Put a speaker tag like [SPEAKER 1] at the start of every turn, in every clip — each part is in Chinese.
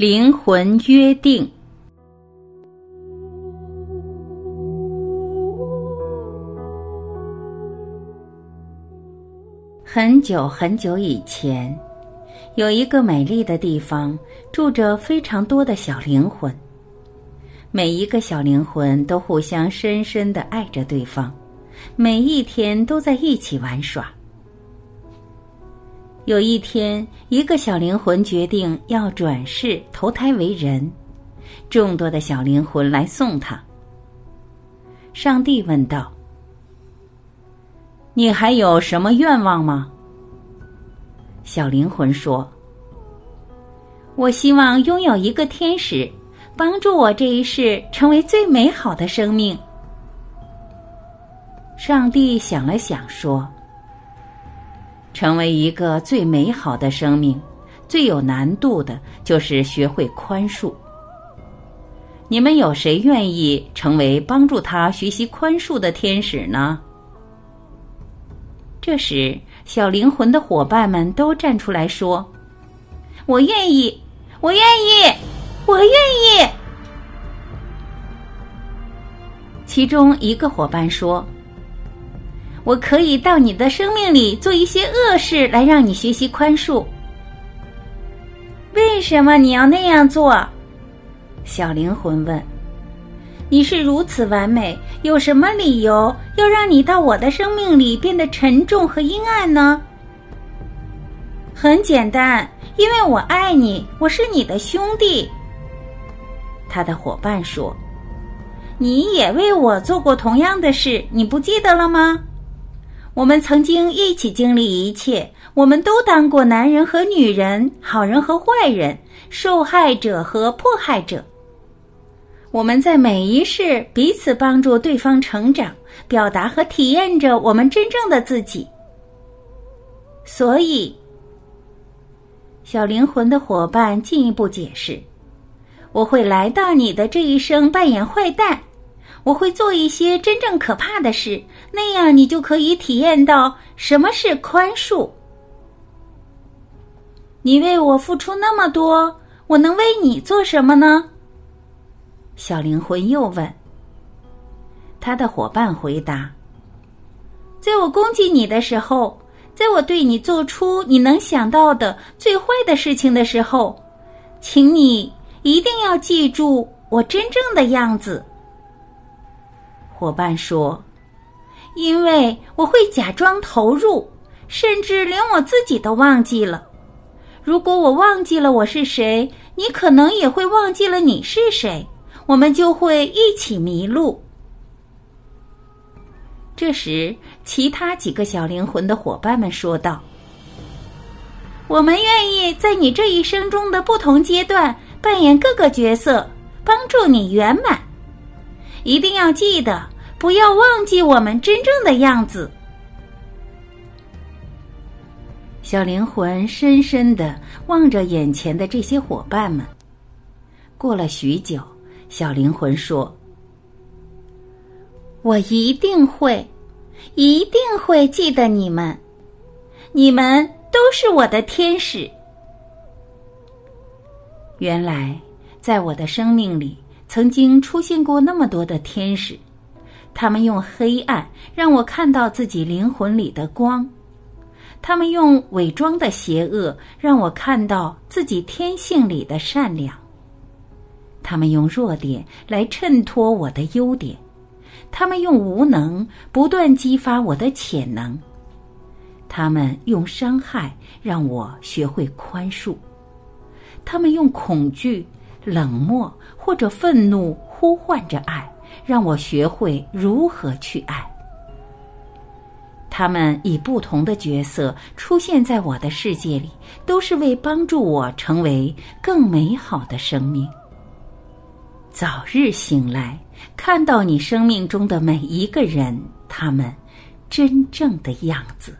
[SPEAKER 1] 灵魂约定。很久很久以前，有一个美丽的地方，住着非常多的小灵魂。每一个小灵魂都互相深深的爱着对方，每一天都在一起玩耍。有一天，一个小灵魂决定要转世投胎为人，众多的小灵魂来送他。上帝问道。你还有什么愿望吗？小灵魂说：“我希望拥有一个天使，帮助我这一世成为最美好的生命。”上帝想了想说：“成为一个最美好的生命，最有难度的就是学会宽恕。你们有谁愿意成为帮助他学习宽恕的天使呢？”这时，小灵魂的伙伴们都站出来说：“我愿意，我愿意，我愿意。”其中一个伙伴说：“我可以到你的生命里做一些恶事，来让你学习宽恕。”为什么你要那样做？小灵魂问。你是如此完美，有什么理由要让你到我的生命里变得沉重和阴暗呢？很简单，因为我爱你，我是你的兄弟。他的伙伴说：“你也为我做过同样的事，你不记得了吗？我们曾经一起经历一切，我们都当过男人和女人，好人和坏人，受害者和迫害者。”我们在每一世彼此帮助对方成长，表达和体验着我们真正的自己。所以，小灵魂的伙伴进一步解释：我会来到你的这一生扮演坏蛋，我会做一些真正可怕的事，那样你就可以体验到什么是宽恕。你为我付出那么多，我能为你做什么呢？小灵魂又问：“他的伙伴回答，在我攻击你的时候，在我对你做出你能想到的最坏的事情的时候，请你一定要记住我真正的样子。”伙伴说：“因为我会假装投入，甚至连我自己都忘记了。如果我忘记了我是谁，你可能也会忘记了你是谁。”我们就会一起迷路。这时，其他几个小灵魂的伙伴们说道：“我们愿意在你这一生中的不同阶段扮演各个角色，帮助你圆满。一定要记得，不要忘记我们真正的样子。”小灵魂深深的望着眼前的这些伙伴们。过了许久。小灵魂说：“我一定会，一定会记得你们，你们都是我的天使。原来，在我的生命里，曾经出现过那么多的天使，他们用黑暗让我看到自己灵魂里的光，他们用伪装的邪恶让我看到自己天性里的善良。”他们用弱点来衬托我的优点，他们用无能不断激发我的潜能，他们用伤害让我学会宽恕，他们用恐惧、冷漠或者愤怒呼唤着爱，让我学会如何去爱。他们以不同的角色出现在我的世界里，都是为帮助我成为更美好的生命。早日醒来，看到你生命中的每一个人，他们真正的样子。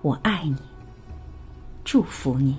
[SPEAKER 1] 我爱你，祝福你。